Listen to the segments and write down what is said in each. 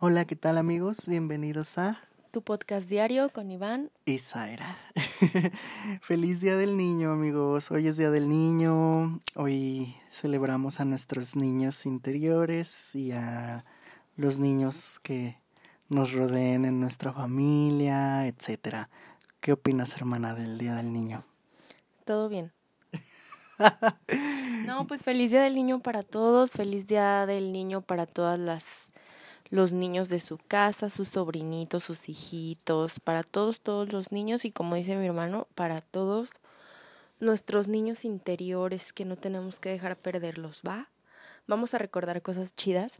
Hola, ¿qué tal amigos? Bienvenidos a Tu podcast diario con Iván y Zaira. Feliz Día del Niño, amigos. Hoy es Día del Niño. Hoy celebramos a nuestros niños interiores y a los niños que nos rodeen en nuestra familia, etcétera. ¿Qué opinas, hermana, del Día del Niño? Todo bien. no, pues feliz día del niño para todos, feliz día del niño para todas las los niños de su casa, sus sobrinitos, sus hijitos, para todos, todos los niños y como dice mi hermano, para todos nuestros niños interiores que no tenemos que dejar perderlos, ¿va? Vamos a recordar cosas chidas.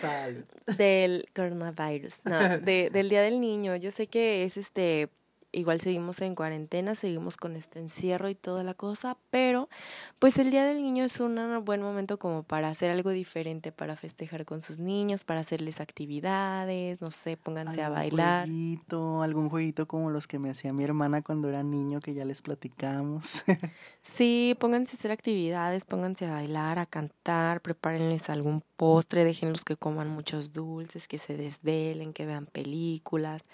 Salud. Del coronavirus, no, de, del Día del Niño. Yo sé que es este igual seguimos en cuarentena, seguimos con este encierro y toda la cosa, pero pues el Día del Niño es un buen momento como para hacer algo diferente, para festejar con sus niños, para hacerles actividades, no sé, pónganse a bailar. Jueguito, algún jueguito como los que me hacía mi hermana cuando era niño, que ya les platicamos. sí, pónganse a hacer actividades, pónganse a bailar, a cantar, prepárenles algún postre, déjenlos que coman muchos dulces, que se desvelen, que vean películas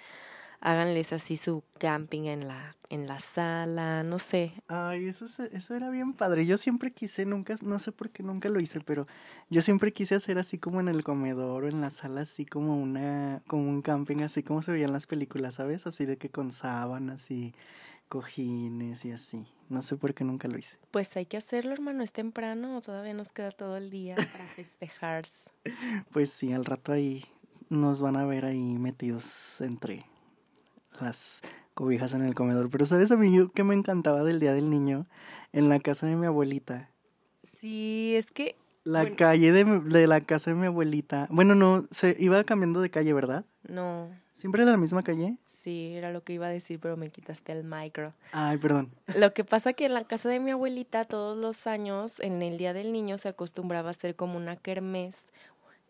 háganles así su camping en la, en la sala, no sé. Ay, eso, eso era bien padre. Yo siempre quise, nunca, no sé por qué nunca lo hice, pero yo siempre quise hacer así como en el comedor o en la sala, así como una, como un camping, así como se veían las películas, ¿sabes? Así de que con sábanas y cojines y así. No sé por qué nunca lo hice. Pues hay que hacerlo, hermano. Es temprano, todavía nos queda todo el día para festejar. pues sí, al rato ahí nos van a ver ahí metidos entre las cobijas en el comedor. Pero ¿sabes a mí que me encantaba del Día del Niño? En la casa de mi abuelita. Sí, es que... La calle de, de, la casa de mi abuelita. Bueno, no, se iba cambiando de calle, ¿verdad? No. ¿Siempre era la misma calle? Sí, era lo que iba a decir, pero me quitaste el micro. Ay, perdón. Lo que pasa que en la casa de mi abuelita todos los años, en el Día del Niño, se acostumbraba a hacer como una kermés,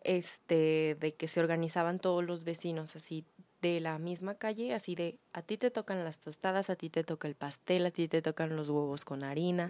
este, de que se organizaban todos los vecinos, así de la misma calle, así de a ti te tocan las tostadas, a ti te toca el pastel, a ti te tocan los huevos con harina,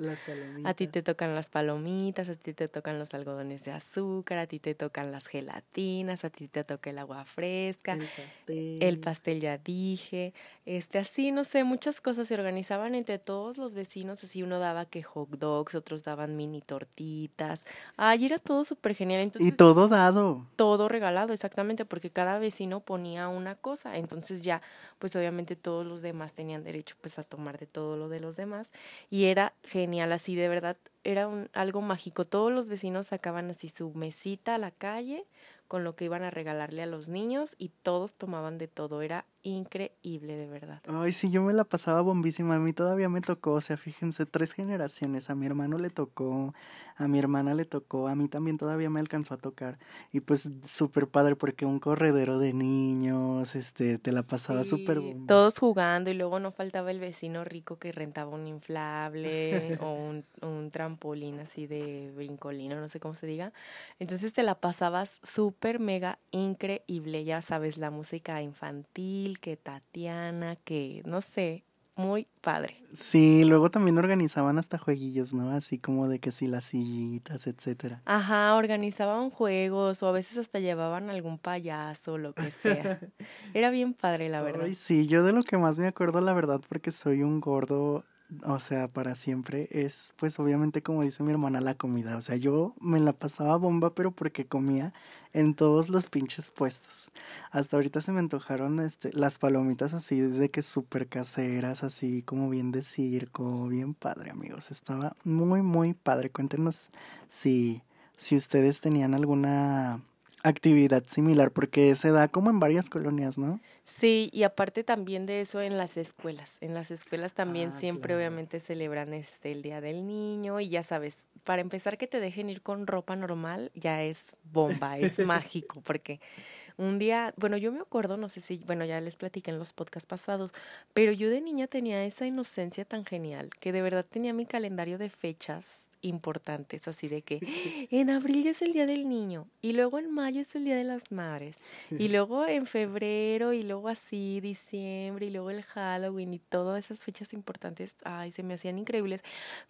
a ti te tocan las palomitas, a ti te tocan los algodones de azúcar, a ti te tocan las gelatinas, a ti te toca el agua fresca, el pastel, el pastel ya dije, este así no sé, muchas cosas se organizaban entre todos los vecinos, así uno daba que hot dogs, otros daban mini tortitas, ay era todo súper genial, entonces y todo dado, todo regalado exactamente porque cada vecino ponía una cosa entonces ya, pues obviamente todos los demás tenían derecho pues a tomar de todo lo de los demás. Y era genial, así de verdad, era un, algo mágico. Todos los vecinos sacaban así su mesita a la calle con lo que iban a regalarle a los niños y todos tomaban de todo. Era increíble, de verdad. Ay, sí, yo me la pasaba bombísima. A mí todavía me tocó, o sea, fíjense, tres generaciones. A mi hermano le tocó, a mi hermana le tocó, a mí también todavía me alcanzó a tocar. Y pues súper padre porque un corredero de niños, este, te la pasaba súper Todos jugando y luego no faltaba el vecino rico que rentaba un inflable o un, un trampolín así de brincolino, no sé cómo se diga. Entonces te la pasabas súper mega increíble, ya sabes, la música infantil que Tatiana, que no sé, muy padre. Sí, luego también organizaban hasta jueguillos, ¿no? Así como de que si las sillitas, etcétera. Ajá, organizaban juegos o a veces hasta llevaban algún payaso, lo que sea. Era bien padre, la verdad. Ay, sí, yo de lo que más me acuerdo, la verdad, porque soy un gordo o sea, para siempre, es pues obviamente como dice mi hermana la comida. O sea, yo me la pasaba bomba, pero porque comía en todos los pinches puestos. Hasta ahorita se me antojaron este, las palomitas así de que súper caseras, así como bien de circo, bien padre, amigos. Estaba muy, muy padre. Cuéntenos si, si ustedes tenían alguna actividad similar, porque se da como en varias colonias, ¿no? Sí, y aparte también de eso en las escuelas. En las escuelas también ah, siempre obviamente celebran este el Día del Niño y ya sabes, para empezar que te dejen ir con ropa normal ya es bomba, es mágico, porque un día, bueno, yo me acuerdo, no sé si, bueno, ya les platiqué en los podcasts pasados, pero yo de niña tenía esa inocencia tan genial que de verdad tenía mi calendario de fechas importantes, así de que en abril ya es el Día del Niño y luego en mayo es el Día de las Madres y luego en febrero y luego así diciembre y luego el Halloween y todas esas fechas importantes, ay, se me hacían increíbles.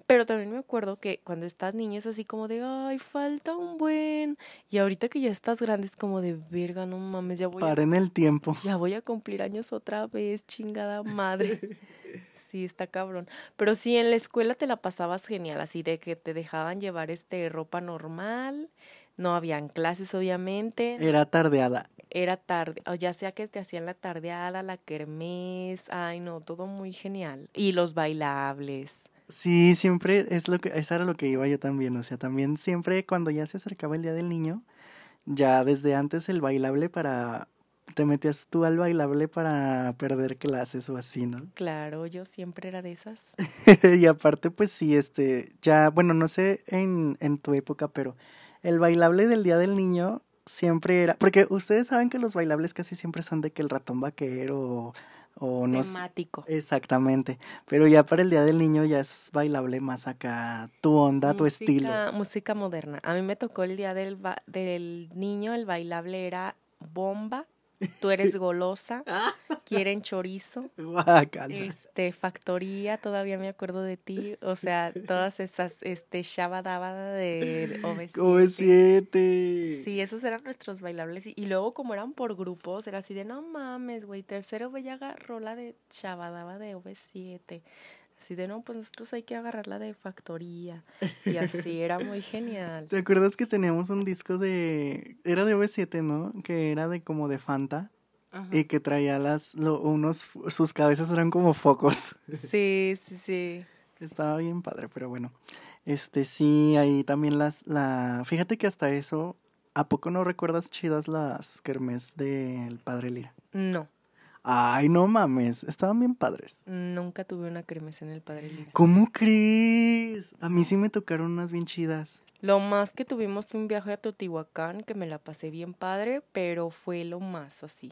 Pero también me acuerdo que cuando estás niña es así como de, ay, falta un buen. Y ahorita que ya estás grande es como de, verga, no mames, ya voy Para en el tiempo. Ya voy a cumplir años otra vez, chingada madre. Sí, está cabrón. Pero sí, en la escuela te la pasabas genial, así de que te dejaban llevar este ropa normal, no habían clases obviamente. Era tardeada. Era tarde, o ya sea que te hacían la tardeada, la kermés, ay no, todo muy genial. Y los bailables. Sí, siempre es lo que, eso era lo que iba yo también, o sea, también siempre cuando ya se acercaba el Día del Niño, ya desde antes el bailable para te metías tú al bailable para perder clases o así, ¿no? Claro, yo siempre era de esas. y aparte, pues sí, este, ya, bueno, no sé en, en tu época, pero el bailable del Día del Niño siempre era, porque ustedes saben que los bailables casi siempre son de que el ratón vaquero o, no Temático. Exactamente, pero ya para el Día del Niño ya es bailable más acá, tu onda, tu estilo. Música moderna. A mí me tocó el Día del, del Niño, el bailable era bomba Tú eres golosa, quieren chorizo. Este, factoría, todavía me acuerdo de ti. O sea, todas esas, este, shabadaba de OV7. Sí, esos eran nuestros bailables. Y luego, como eran por grupos, era así de no mames, güey. Tercero, voy a agarrar la de shabadaba de OV7. Así de no, pues nosotros hay que agarrarla de factoría. Y así era muy genial. ¿Te acuerdas que teníamos un disco de. Era de V7, ¿no? Que era de como de Fanta. Y que traía las. unos. Sus cabezas eran como focos. Sí, sí, sí. Estaba bien padre, pero bueno. Este sí, ahí también las. la Fíjate que hasta eso. ¿A poco no recuerdas chidas las kermés del Padre Lira? No. Ay, no mames, estaban bien padres. Nunca tuve una cremesa en el Padre Lira. ¿Cómo crees? A mí sí me tocaron unas bien chidas. Lo más que tuvimos fue un viaje a Totihuacán, que me la pasé bien padre, pero fue lo más así.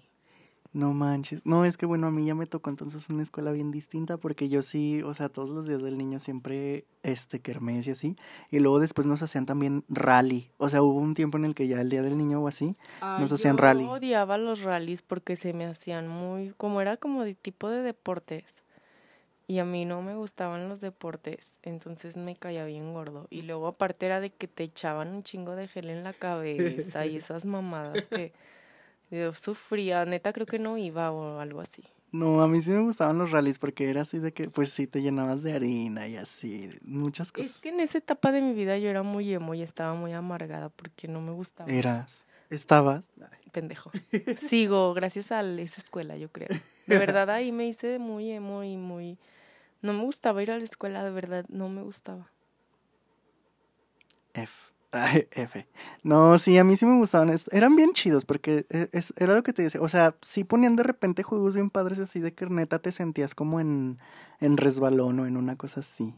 No manches. No, es que bueno, a mí ya me tocó entonces una escuela bien distinta porque yo sí, o sea, todos los días del niño siempre, este, kermés y así. Y luego después nos hacían también rally. O sea, hubo un tiempo en el que ya el día del niño o así, nos hacían rally. Yo odiaba los rallies porque se me hacían muy, como era como de tipo de deportes. Y a mí no me gustaban los deportes, entonces me caía bien gordo. Y luego aparte era de que te echaban un chingo de gel en la cabeza y esas mamadas que... Yo sufría, neta creo que no iba o algo así. No, a mí sí me gustaban los rallies porque era así de que, pues sí, te llenabas de harina y así, muchas cosas. Es que en esa etapa de mi vida yo era muy emo y estaba muy amargada porque no me gustaba. Eras, estabas. Pendejo. Sigo, gracias a esa escuela, yo creo. De verdad ahí me hice muy emo y muy... No me gustaba ir a la escuela, de verdad, no me gustaba. F. Ay, F. No, sí, a mí sí me gustaban. Eran bien chidos porque e, es, era lo que te decía. O sea, sí ponían de repente juegos bien padres así de que neta te sentías como en, en resbalón o en una cosa así.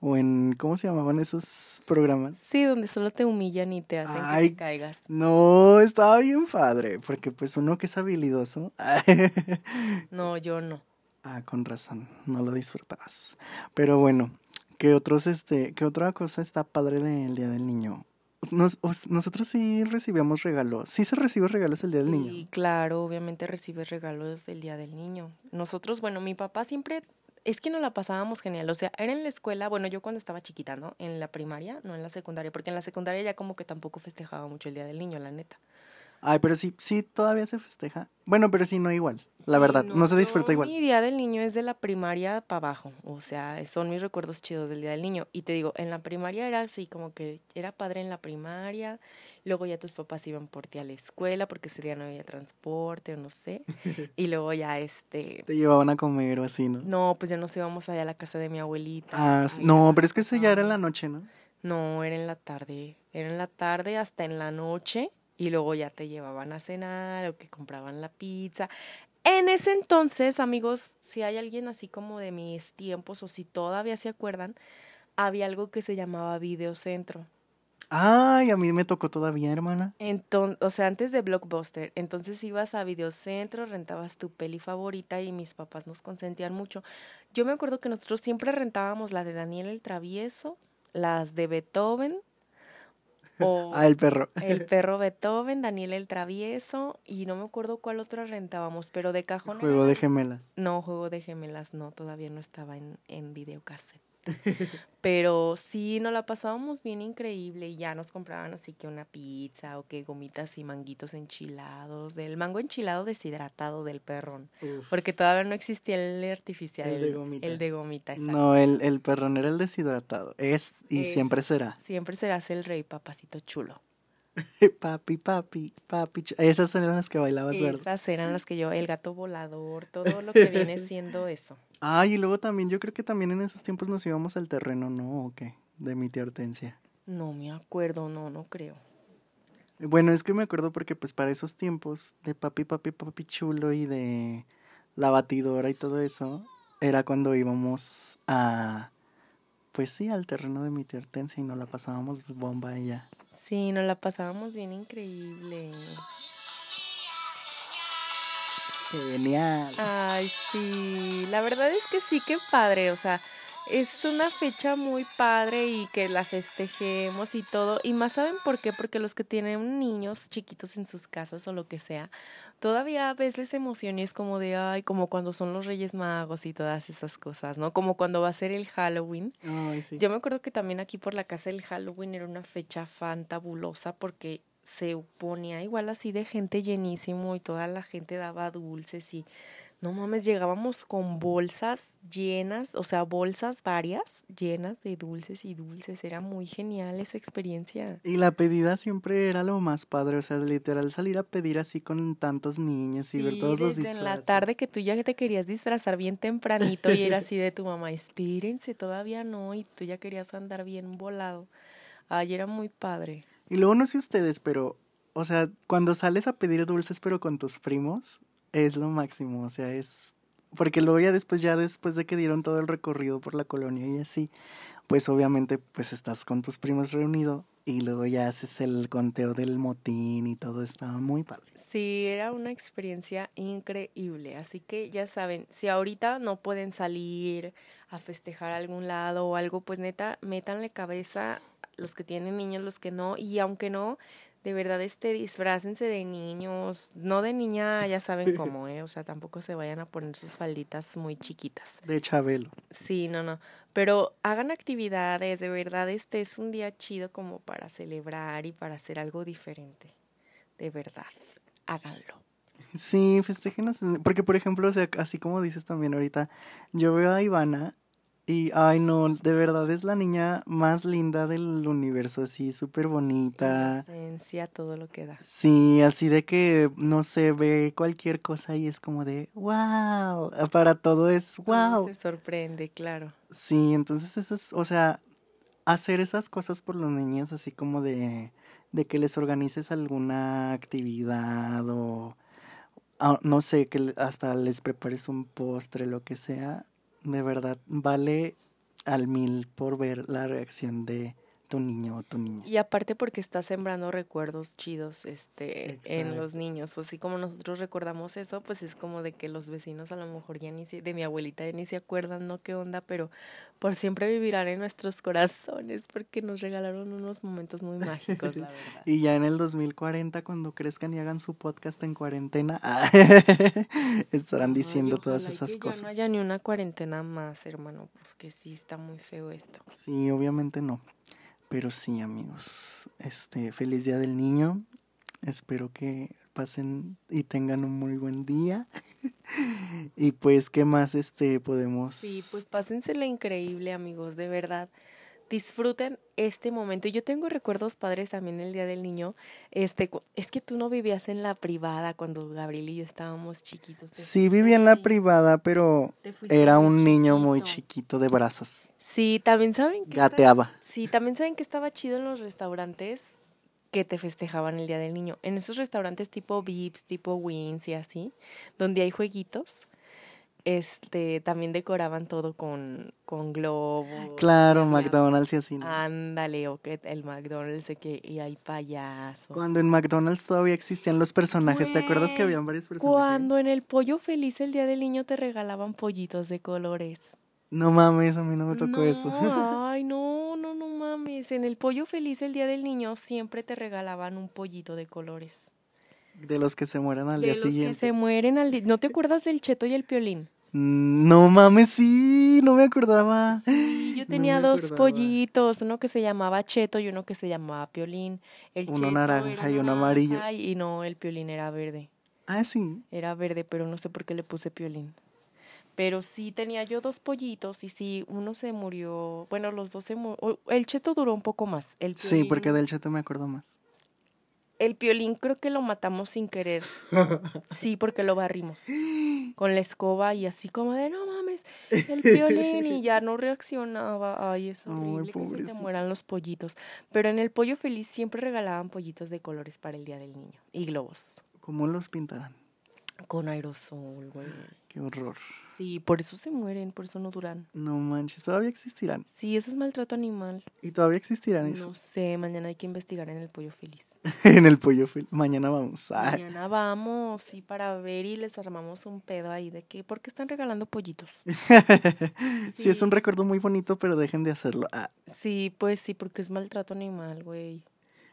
O en, ¿cómo se llamaban esos programas? Sí, donde solo te humillan y te hacen que te caigas. No, estaba bien padre, porque pues uno que es habilidoso. no, yo no. Ah, con razón, no lo disfrutabas. Pero bueno, ¿Qué otros, este, otra cosa está padre del Día del Niño? nosotros sí recibíamos regalos. Sí se recibe regalos el Día del Niño. Sí, claro, obviamente recibes regalos el Día del Niño. Nosotros, bueno, mi papá siempre, es que nos la pasábamos genial. O sea, era en la escuela, bueno, yo cuando estaba chiquita, ¿no? En la primaria, no en la secundaria, porque en la secundaria ya como que tampoco festejaba mucho el Día del Niño, la neta. Ay, pero sí, sí, todavía se festeja. Bueno, pero sí, no igual, la verdad, no, se disfruta igual. Mi día del niño es de la primaria para abajo, o sea, son mis recuerdos chidos del día del niño. Y te digo, en la primaria era así, como que era padre en la primaria, luego ya tus papás iban por ti a la escuela porque ese día no había transporte o no sé. Y luego ya este... Te llevaban a comer o así, ¿no? No, pues ya nos íbamos allá a la casa de mi abuelita. Ah, no, pero es que eso ya era en la noche, ¿no? No, era en la tarde, era en la tarde hasta en la noche y luego ya te llevaban a cenar o que compraban la pizza. En ese entonces, amigos, si hay alguien así como de mis tiempos o si todavía se acuerdan, había algo que se llamaba Videocentro. Ay, a mí me tocó todavía, hermana. Entonces, o sea, antes de Blockbuster. Entonces ibas a Videocentro, rentabas tu peli favorita y mis papás nos consentían mucho. Yo me acuerdo que nosotros siempre rentábamos la de Daniel el Travieso las de Beethoven o Ah, el perro. el perro Beethoven, Daniel el Travieso y no me acuerdo cuál otra rentábamos, pero de cajón. Juego era- de gemelas. No, juego de gemelas, no, todavía no estaba en, en videocassette. Pero sí, nos la pasábamos bien increíble y ya nos compraban así que una pizza o que gomitas y manguitos enchilados, el mango enchilado deshidratado del perrón, porque todavía no existía el artificial, El de gomita. el de gomita, exacto. No, el, el perrón era el deshidratado. Es y Es- siempre será. Siempre serás el rey papacito chulo. papi, papi, papi. Esas eran las que bailabas, ¿verdad? Esas eran las que yo, el gato volador, todo lo que viene siendo eso. Ay, y luego también, yo creo que también en esos tiempos nos íbamos al terreno, ¿no? ¿O qué? De mi tía Hortensia. No me acuerdo, no, no creo. Bueno, es que me acuerdo porque pues para esos tiempos de papi, papi, papi chulo y de la batidora y todo eso, era cuando íbamos a, pues sí, al terreno de mi tía Hortensia y nos la pasábamos bomba ella. Sí, nos la pasábamos bien increíble. Genial. Ay, sí, la verdad es que sí, qué padre, o sea, es una fecha muy padre y que la festejemos y todo, y más saben por qué, porque los que tienen niños chiquitos en sus casas o lo que sea, todavía a veces emoción y es como de, ay, como cuando son los Reyes Magos y todas esas cosas, ¿no? Como cuando va a ser el Halloween. Ay, sí. Yo me acuerdo que también aquí por la casa el Halloween era una fecha fantabulosa porque se ponía igual así de gente llenísimo y toda la gente daba dulces y no mames, llegábamos con bolsas llenas, o sea, bolsas varias llenas de dulces y dulces. Era muy genial esa experiencia. Y la pedida siempre era lo más padre, o sea, literal salir a pedir así con tantos niños y ver Sí, todos los desde en la disfraces. tarde que tú ya te querías disfrazar bien tempranito y era así de tu mamá, espérense, todavía no, y tú ya querías andar bien volado. Ay, era muy padre. Y luego no sé ustedes, pero, o sea, cuando sales a pedir dulces pero con tus primos, es lo máximo, o sea, es... Porque luego ya después, ya después de que dieron todo el recorrido por la colonia y así, pues obviamente pues estás con tus primos reunido y luego ya haces el conteo del motín y todo estaba muy padre. Sí, era una experiencia increíble. Así que ya saben, si ahorita no pueden salir a festejar a algún lado o algo, pues neta, métanle cabeza los que tienen niños, los que no. Y aunque no, de verdad, este, disfrácense de niños. No de niña, ya saben cómo, ¿eh? O sea, tampoco se vayan a poner sus falditas muy chiquitas. De Chabelo. Sí, no, no. Pero hagan actividades, de verdad, este es un día chido como para celebrar y para hacer algo diferente. De verdad, háganlo. Sí, festéjenos. Porque, por ejemplo, o sea, así como dices también ahorita, yo veo a Ivana y, ay, no, de verdad es la niña más linda del universo, así, súper bonita. Inocencia, todo lo que da. Sí, así de que, no sé, ve cualquier cosa y es como de, wow, para todo es wow. Se sorprende, claro. Sí, entonces eso es, o sea, hacer esas cosas por los niños, así como de, de que les organices alguna actividad o, ah, no sé, que hasta les prepares un postre, lo que sea, de verdad, vale al mil por ver la reacción de tu niño o tu niña. Y aparte porque está sembrando recuerdos chidos este en los niños. Pues así como nosotros recordamos eso, pues es como de que los vecinos a lo mejor ya ni se, de mi abuelita ya ni se acuerdan, ¿no? ¿Qué onda? Pero por siempre vivirán en nuestros corazones porque nos regalaron unos momentos muy mágicos, la verdad. Y ya en el 2040, cuando crezcan y hagan su podcast en cuarentena, estarán diciendo Ay, todas esas que cosas. Ya no haya ni una cuarentena más, hermano, porque sí está muy feo esto. Sí, obviamente no. Pero sí, amigos. Este, feliz día del niño. Espero que pasen y tengan un muy buen día. y pues, ¿qué más este podemos? Sí, pues pásensela increíble, amigos, de verdad. Disfruten este momento. Yo tengo recuerdos padres también el Día del Niño. Este, es que tú no vivías en la privada cuando Gabriel y yo estábamos chiquitos. Sí, vivía en la privada, pero era un niño muy chiquito. de brazos. Sí, también saben que Gateaba. Sí, también saben que estaba chido en los restaurantes que te festejaban el Día del Niño. En esos restaurantes tipo Vips, tipo Wings y así, donde hay jueguitos, este, también decoraban todo con, con globos. Claro, McDonald's y así. ¿no? Ándale, o que el McDonald's, de que y hay payasos. Cuando en McDonald's todavía existían los personajes, ¿te acuerdas que habían varios personajes? Cuando en el pollo feliz el día del niño te regalaban pollitos de colores. No mames, a mí no me tocó no, eso. Ay, no, no, no mames, en el pollo feliz el día del niño siempre te regalaban un pollito de colores. De los que se mueren al de día los siguiente. que se mueren al día. ¿No te acuerdas del cheto y el piolín? No mames, sí, no me acordaba. Sí, yo tenía dos acordaba. pollitos, uno que se llamaba Cheto y uno que se llamaba Piolín. El Uno Cheto naranja era y uno amarillo. Y no, el Piolín era verde. Ah, sí. Era verde, pero no sé por qué le puse Piolín. Pero sí tenía yo dos pollitos y sí, uno se murió. Bueno, los dos se murieron. El Cheto duró un poco más. El Sí, porque del cheto me acuerdo más. El Piolín creo que lo matamos sin querer. Sí, porque lo barrimos con la escoba y así como de no mames, el Piolín y ya no reaccionaba. Ay, es Ay, horrible que se te mueran los pollitos. Pero en el pollo feliz siempre regalaban pollitos de colores para el día del niño y globos ¿Cómo los pintarán? Con aerosol, güey. Qué horror. Sí, por eso se mueren, por eso no duran. No manches, todavía existirán. Sí, eso es maltrato animal. Y todavía existirán No eso. sé, mañana hay que investigar en el pollo feliz. en el pollo fel- Mañana vamos. Ay, Mañana vamos, sí, para ver y les armamos un pedo ahí de que, ¿por qué están regalando pollitos? sí, es un recuerdo muy bonito, pero dejen de hacerlo. Ah, Sí, pues sí, porque es maltrato animal, güey.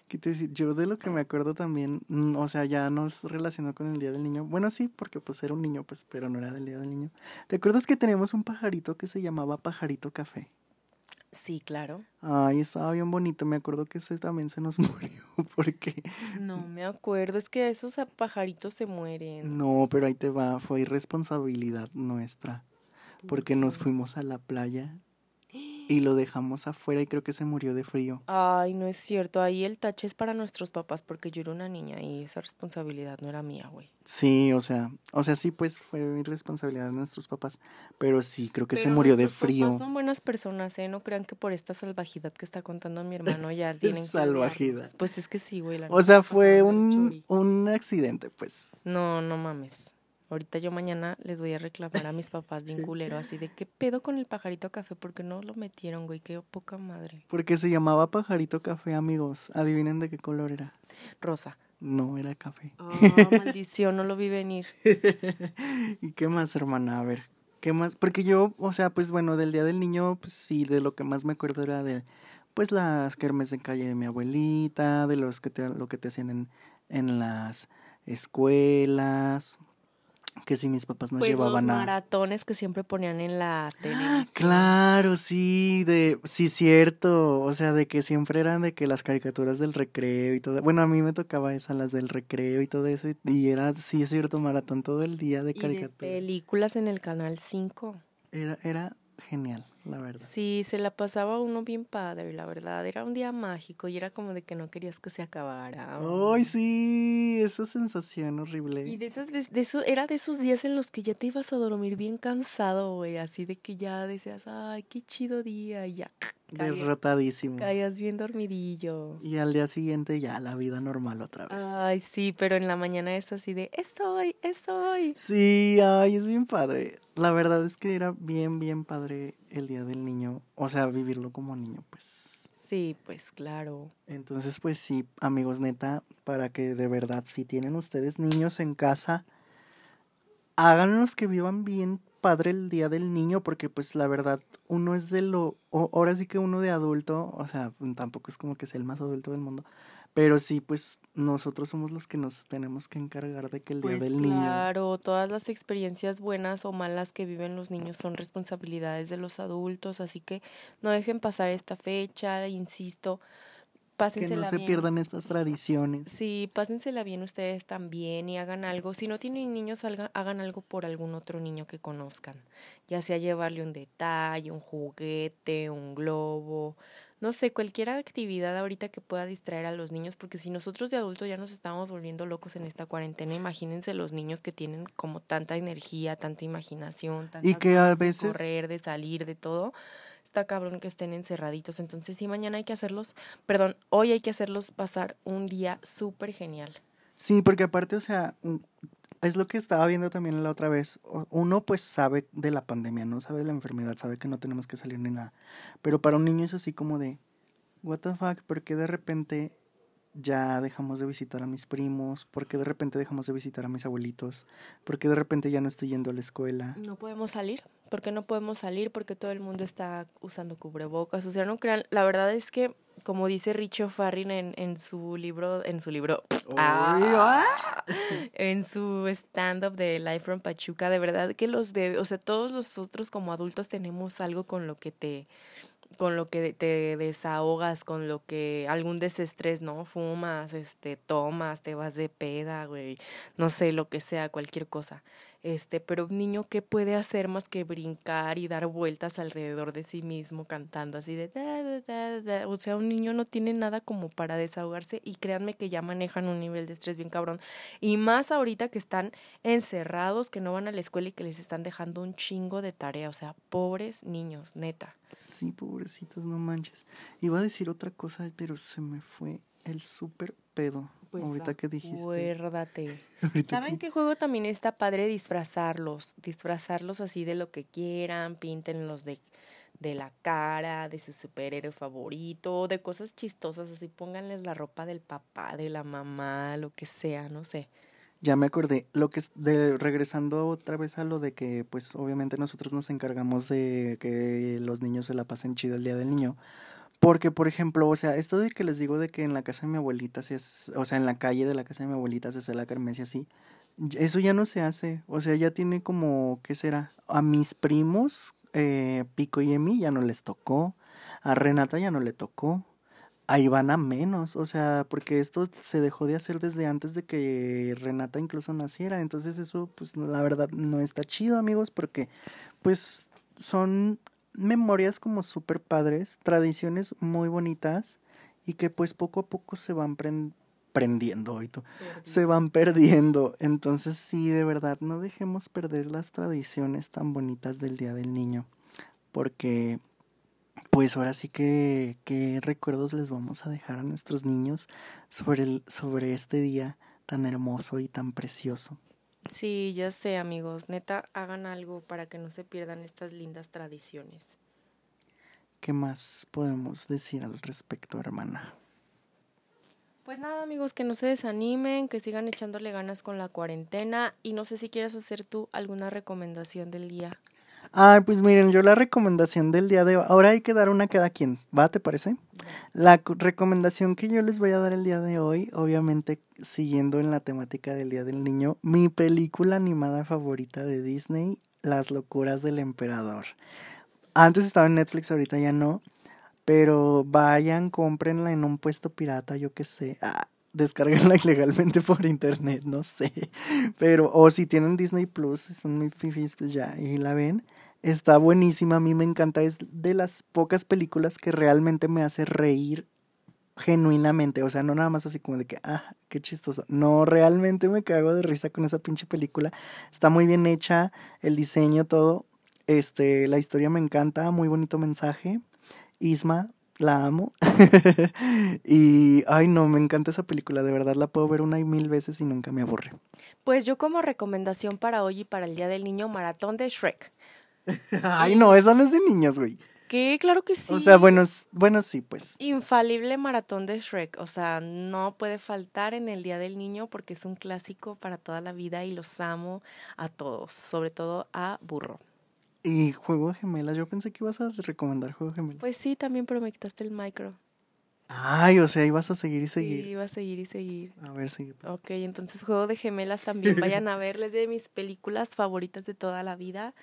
¿Qué te decir? Yo de lo que me acuerdo también, mm, o sea, ya no es relacionado con el Día del Niño. Bueno, sí, porque pues era un niño, pues, pero no era del Día del Niño. ¿Te acuerdas que teníamos un pajarito que se llamaba Pajarito Café? Sí, claro. Ay, estaba bien bonito. Me acuerdo que ese también se nos murió porque... No me acuerdo, es que esos a- pajaritos se mueren. No, pero ahí te va, fue irresponsabilidad nuestra. Porque nos fuimos a la playa y lo dejamos afuera y creo que se murió de frío. Ay, no es cierto, ahí el tache es para nuestros papás porque yo era una niña y esa responsabilidad no era mía, güey. Sí, o sea, o sea, sí, pues fue irresponsabilidad de nuestros papás, pero sí, creo que se murió de frío. papás son buenas personas, ¿eh? No crean que por esta salvajidad que está contando mi hermano ya tienen Salvajidad. Pues es que sí, güey. la O sea, se fue un, un accidente, pues. No, no mames. Ahorita yo mañana les voy a reclamar a mis papás bien culero, así de qué pedo con el pajarito café, porque no lo metieron, güey, qué poca madre. Porque se llamaba Pajarito Café, amigos. Adivinen de qué color era. Rosa. No, era café. Ah, maldición, no lo vi venir. ¿Y qué más, hermana? A ver, ¿qué más? Porque yo, o sea, pues bueno, del Día del Niño, pues sí, de lo que más me acuerdo era de, pues las kermes en calle de mi abuelita, de los que te, lo que te hacían en, en las escuelas, que si mis papás nos Pues los llevaban a... maratones que siempre ponían en la televisión. Claro, sí, de, sí, cierto, o sea, de que siempre eran de que las caricaturas del recreo y todo, bueno, a mí me tocaba esas, las del recreo y todo eso, y, y era, sí, es cierto, maratón todo el día de Y de caricaturas. películas en el canal 5. Era, era genial, la verdad. Sí, se la pasaba uno bien padre, la verdad. Era un día mágico y era como de que no querías que se acabara. Ay, sí, esa sensación horrible. Y de esas veces, de eso, era de esos días en los que ya te ibas a dormir bien cansado, güey, así de que ya decías, ay, qué chido día, y ya caías, Derrotadísimo. caías bien dormidillo. Y al día siguiente ya la vida normal otra vez. Ay, sí, pero en la mañana es así de, estoy, estoy. Sí, ay, es bien padre. La verdad es que era bien, bien padre el día del niño. O sea, vivirlo como niño, pues. Sí, pues claro. Entonces, pues sí, amigos, neta, para que de verdad, si tienen ustedes niños en casa, háganlos que vivan bien padre el día del niño, porque pues la verdad, uno es de lo, o- ahora sí que uno de adulto, o sea, tampoco es como que sea el más adulto del mundo, pero sí, pues nosotros somos los que nos tenemos que encargar de que el Pues día del niño... claro, todas las experiencias buenas o malas que viven los niños son responsabilidades de los adultos, así que no dejen pasar esta fecha, insisto, Que pásensela no se bien. pierdan estas tradiciones. Sí, pásensela bien ustedes también y hagan algo. Si no tienen niños, hagan, hagan algo por algún otro niño que conozcan. Ya sea llevarle un detalle, un juguete, un globo, no sé, cualquier actividad ahorita que pueda distraer a los niños, porque si nosotros de adultos ya nos estamos volviendo locos en esta cuarentena, imagínense los niños que tienen como tanta energía, tanta imaginación, tantas que a ganas de veces- correr, de salir, de todo. Está cabrón que estén encerraditos. Entonces, sí, mañana hay que hacerlos, perdón, hoy hay que hacerlos pasar un día súper genial. Sí, porque aparte, o sea, es lo que estaba viendo también la otra vez. Uno pues sabe de la pandemia, no sabe de la enfermedad, sabe que no tenemos que salir ni nada. Pero para un niño es así como de, what the fuck, porque de repente ya dejamos de visitar a mis primos, por qué de repente dejamos de visitar a mis abuelitos, por qué de repente ya no estoy yendo a la escuela. No podemos salir. ¿Por qué no podemos salir? Porque todo el mundo está usando cubrebocas. O sea, no crean. La verdad es que, como dice Richo Farrin en, en su libro, en su libro, ah, en su stand-up de Life from Pachuca, de verdad que los bebés, o sea, todos nosotros como adultos tenemos algo con lo que te con lo que te desahogas, con lo que algún desestrés, ¿no? Fumas, este, tomas, te vas de peda, güey, no sé, lo que sea, cualquier cosa. Este, pero un niño qué puede hacer más que brincar y dar vueltas alrededor de sí mismo cantando así de o sea, un niño no tiene nada como para desahogarse y créanme que ya manejan un nivel de estrés bien cabrón y más ahorita que están encerrados, que no van a la escuela y que les están dejando un chingo de tarea, o sea, pobres niños, neta. Sí, pobrecitos, no manches. Iba a decir otra cosa, pero se me fue el súper pedo. Pues ahorita que dijiste. Acuérdate. ¿Saben qué juego también está padre? Disfrazarlos. Disfrazarlos así de lo que quieran. Píntenlos de, de la cara, de su superhéroe favorito, de cosas chistosas. Así pónganles la ropa del papá, de la mamá, lo que sea, no sé. Ya me acordé, lo que de regresando otra vez a lo de que pues obviamente nosotros nos encargamos de que los niños se la pasen chido el día del niño. Porque, por ejemplo, o sea, esto de que les digo de que en la casa de mi abuelita, se o sea, en la calle de la casa de mi abuelita se hace la kermés así, eso ya no se hace. O sea, ya tiene como, ¿qué será? A mis primos, eh, Pico y Emi, ya no les tocó. A Renata ya no le tocó. A Ivana menos. O sea, porque esto se dejó de hacer desde antes de que Renata incluso naciera. Entonces eso, pues la verdad, no está chido, amigos, porque pues son memorias como súper padres, tradiciones muy bonitas y que pues poco a poco se van prendiendo, se van perdiendo. Entonces sí, de verdad, no dejemos perder las tradiciones tan bonitas del Día del Niño, porque pues ahora sí que qué recuerdos les vamos a dejar a nuestros niños sobre, el, sobre este día tan hermoso y tan precioso. Sí, ya sé amigos, neta, hagan algo para que no se pierdan estas lindas tradiciones. ¿Qué más podemos decir al respecto, hermana? Pues nada amigos, que no se desanimen, que sigan echándole ganas con la cuarentena y no sé si quieres hacer tú alguna recomendación del día. Ay, pues miren, yo la recomendación del día de hoy, ahora hay que dar una cada quien, ¿va? ¿Te parece? La recomendación que yo les voy a dar el día de hoy, obviamente siguiendo en la temática del Día del Niño, mi película animada favorita de Disney, Las locuras del emperador. Antes estaba en Netflix, ahorita ya no, pero vayan, cómprenla en un puesto pirata, yo qué sé. Ah, descarguenla ilegalmente por internet, no sé. Pero, o si tienen Disney Plus, son muy fifis, pues ya, y la ven. Está buenísima, a mí me encanta, es de las pocas películas que realmente me hace reír genuinamente, o sea, no nada más así como de que, ah, qué chistoso. No, realmente me cago de risa con esa pinche película. Está muy bien hecha, el diseño, todo. Este, la historia me encanta, muy bonito mensaje. Isma, la amo. y, ay, no, me encanta esa película, de verdad la puedo ver una y mil veces y nunca me aburre. Pues yo como recomendación para hoy y para el Día del Niño, maratón de Shrek. Ay, no, esa no es de niños, güey. ¿Qué? Claro que sí. O sea, bueno, bueno, sí, pues. Infalible maratón de Shrek. O sea, no puede faltar en el Día del Niño porque es un clásico para toda la vida y los amo a todos, sobre todo a Burro. Y Juego de Gemelas, yo pensé que ibas a recomendar Juego de Gemelas. Pues sí, también, pero me quitaste el micro. Ay, o sea, ibas a seguir y seguir. Sí, iba a seguir y seguir. A ver, sigue. Pues. Ok, entonces Juego de Gemelas también vayan a verles de mis películas favoritas de toda la vida,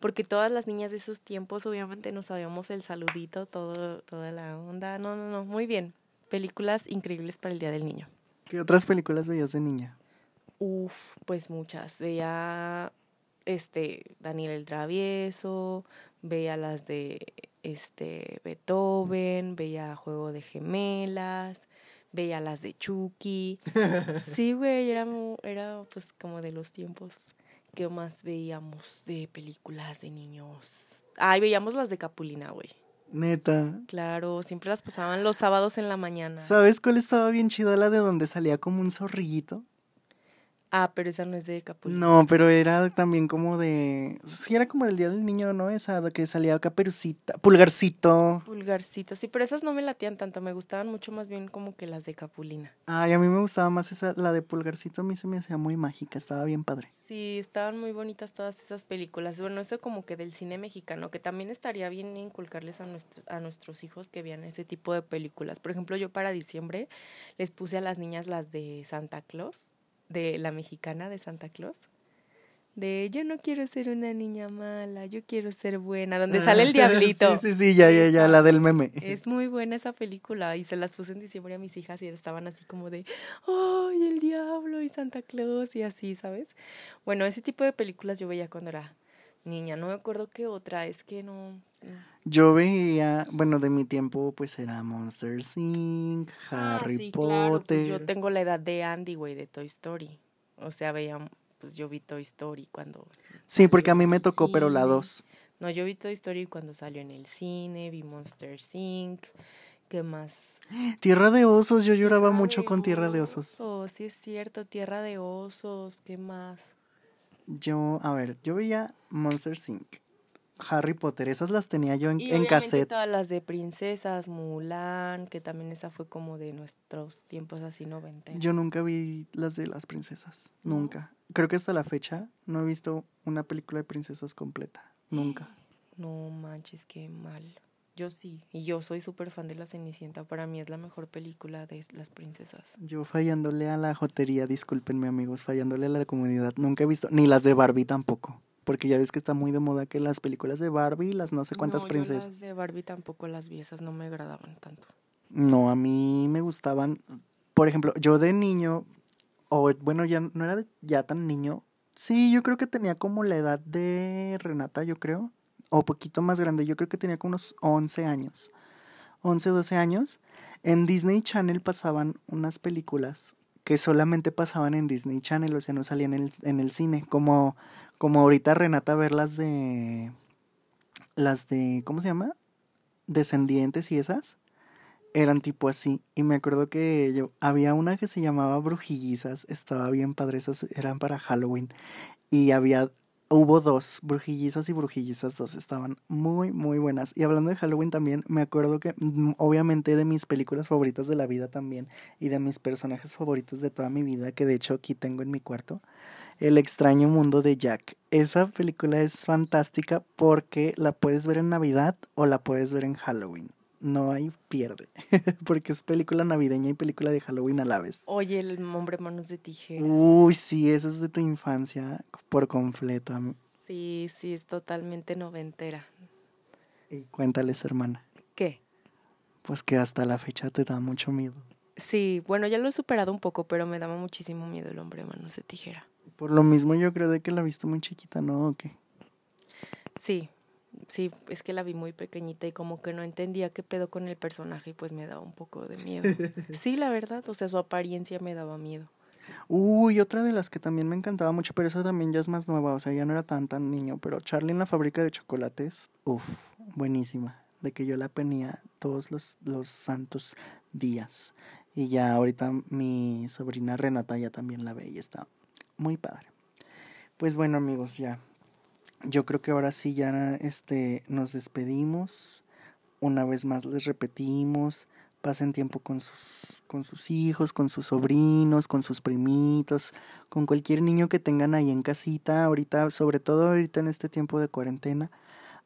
porque todas las niñas de esos tiempos obviamente no sabíamos el saludito, todo, toda la onda. No, no, no, muy bien. Películas increíbles para el Día del Niño. ¿Qué otras películas veías de niña? Uf, pues muchas. Veía este Daniel el Travieso, veía las de este Beethoven, veía Juego de Gemelas, veía las de Chucky. Sí, güey, era, era pues como de los tiempos que más veíamos de películas de niños. Ay, veíamos las de Capulina, güey. Neta. Claro, siempre las pasaban los sábados en la mañana. ¿Sabes cuál estaba bien chida? La de donde salía como un zorrillito. Ah, pero esa no es de Capulina. No, pero era también como de. Sí, era como del Día del Niño, ¿no? Esa que salía Caperucita. Pulgarcito. Pulgarcito, sí, pero esas no me latían tanto. Me gustaban mucho más bien como que las de Capulina. Ay, a mí me gustaba más esa. La de Pulgarcito a mí se me hacía muy mágica. Estaba bien padre. Sí, estaban muy bonitas todas esas películas. Bueno, eso como que del cine mexicano, que también estaría bien inculcarles a, nuestro, a nuestros hijos que vean ese tipo de películas. Por ejemplo, yo para diciembre les puse a las niñas las de Santa Claus de la mexicana de Santa Claus. De yo no quiero ser una niña mala, yo quiero ser buena, donde sale el diablito. Sí, sí, sí, ya, ya, ya, la del meme. Es muy buena esa película y se las puse en diciembre a mis hijas y estaban así como de, ¡ay, el diablo y Santa Claus! y así, ¿sabes? Bueno, ese tipo de películas yo veía cuando era niña, no me acuerdo qué otra, es que no... Yo veía, bueno, de mi tiempo pues era Monster Inc., ah, Harry pues Potter. yo tengo la edad de Andy, güey, de Toy Story. O sea, veía, pues yo vi Toy Story cuando... Sí, porque a mí me tocó, pero la dos. No, yo vi Toy Story cuando salió en el cine, vi Monster Inc., ¿Qué más? Tierra de osos, yo lloraba mucho con Tierra de osos. Oh, sí es cierto, Tierra de osos, ¿qué más? Yo, a ver, yo veía Monster Inc. Harry Potter, esas las tenía yo en, y en cassette. todas las de princesas, Mulan, que también esa fue como de nuestros tiempos así 90. Yo nunca vi las de las princesas, nunca. Creo que hasta la fecha no he visto una película de princesas completa, nunca. No manches, qué mal. Yo sí, y yo soy súper fan de La Cenicienta, para mí es la mejor película de las princesas. Yo fallándole a la jotería, discúlpenme amigos, fallándole a la comunidad, nunca he visto, ni las de Barbie tampoco. Porque ya ves que está muy de moda que las películas de Barbie, las no sé cuántas princesas. las de Barbie tampoco las vi, esas no me agradaban tanto. No, a mí me gustaban. Por ejemplo, yo de niño, o bueno, ya no era ya tan niño. Sí, yo creo que tenía como la edad de Renata, yo creo. O poquito más grande, yo creo que tenía como unos 11 años. 11, 12 años. En Disney Channel pasaban unas películas que solamente pasaban en Disney Channel, o sea, no salían en el, en el cine, como como ahorita Renata ver las de. Las de. ¿Cómo se llama? Descendientes y esas. Eran tipo así. Y me acuerdo que yo. Había una que se llamaba Brujillizas. Estaba bien padre. Esas eran para Halloween. Y había. Hubo dos, Brujillizas y Brujillizas dos, estaban muy, muy buenas. Y hablando de Halloween también, me acuerdo que, mm, obviamente, de mis películas favoritas de la vida también, y de mis personajes favoritos de toda mi vida, que de hecho aquí tengo en mi cuarto, el extraño mundo de Jack. Esa película es fantástica porque la puedes ver en Navidad o la puedes ver en Halloween. No hay pierde, porque es película navideña y película de Halloween a la vez. Oye, el hombre manos de tijera. Uy, sí, esa es de tu infancia por completo. Sí, sí, es totalmente noventera. Y cuéntales, hermana. ¿Qué? Pues que hasta la fecha te da mucho miedo. Sí, bueno, ya lo he superado un poco, pero me daba muchísimo miedo el hombre manos de tijera. Por lo mismo yo creo de que la viste muy chiquita, ¿no? ¿O qué? Sí, sí, es que la vi muy pequeñita y como que no entendía qué pedo con el personaje y pues me daba un poco de miedo. Sí, la verdad, o sea, su apariencia me daba miedo. Uy, otra de las que también me encantaba mucho, pero esa también ya es más nueva, o sea, ya no era tan tan niño, pero Charlie en la fábrica de chocolates, uff, buenísima, de que yo la ponía todos los, los santos días. Y ya ahorita mi sobrina Renata ya también la ve y está muy padre. Pues bueno amigos, ya. Yo creo que ahora sí ya este, nos despedimos. Una vez más les repetimos, pasen tiempo con sus, con sus hijos, con sus sobrinos, con sus primitos, con cualquier niño que tengan ahí en casita, ahorita, sobre todo ahorita en este tiempo de cuarentena,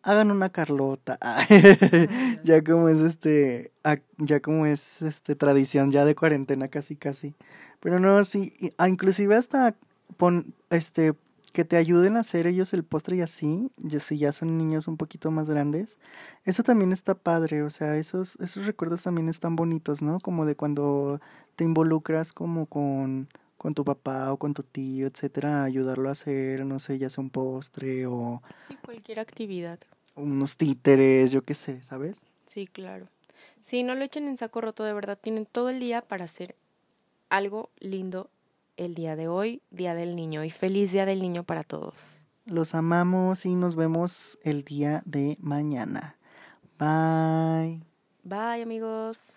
hagan una Carlota. ya como es este, ya como es este tradición ya de cuarentena casi casi. Pero no, sí, ah, inclusive hasta pon, este, que te ayuden a hacer ellos el postre y así, si ya son niños un poquito más grandes, eso también está padre, o sea, esos, esos recuerdos también están bonitos, ¿no? Como de cuando te involucras como con, con tu papá o con tu tío, etcétera, ayudarlo a hacer, no sé, ya sea un postre o... Sí, cualquier actividad. Unos títeres, yo qué sé, ¿sabes? Sí, claro. Sí, no lo echen en saco roto, de verdad, tienen todo el día para hacer algo lindo el día de hoy, Día del Niño, y feliz Día del Niño para todos. Los amamos y nos vemos el día de mañana. Bye. Bye amigos.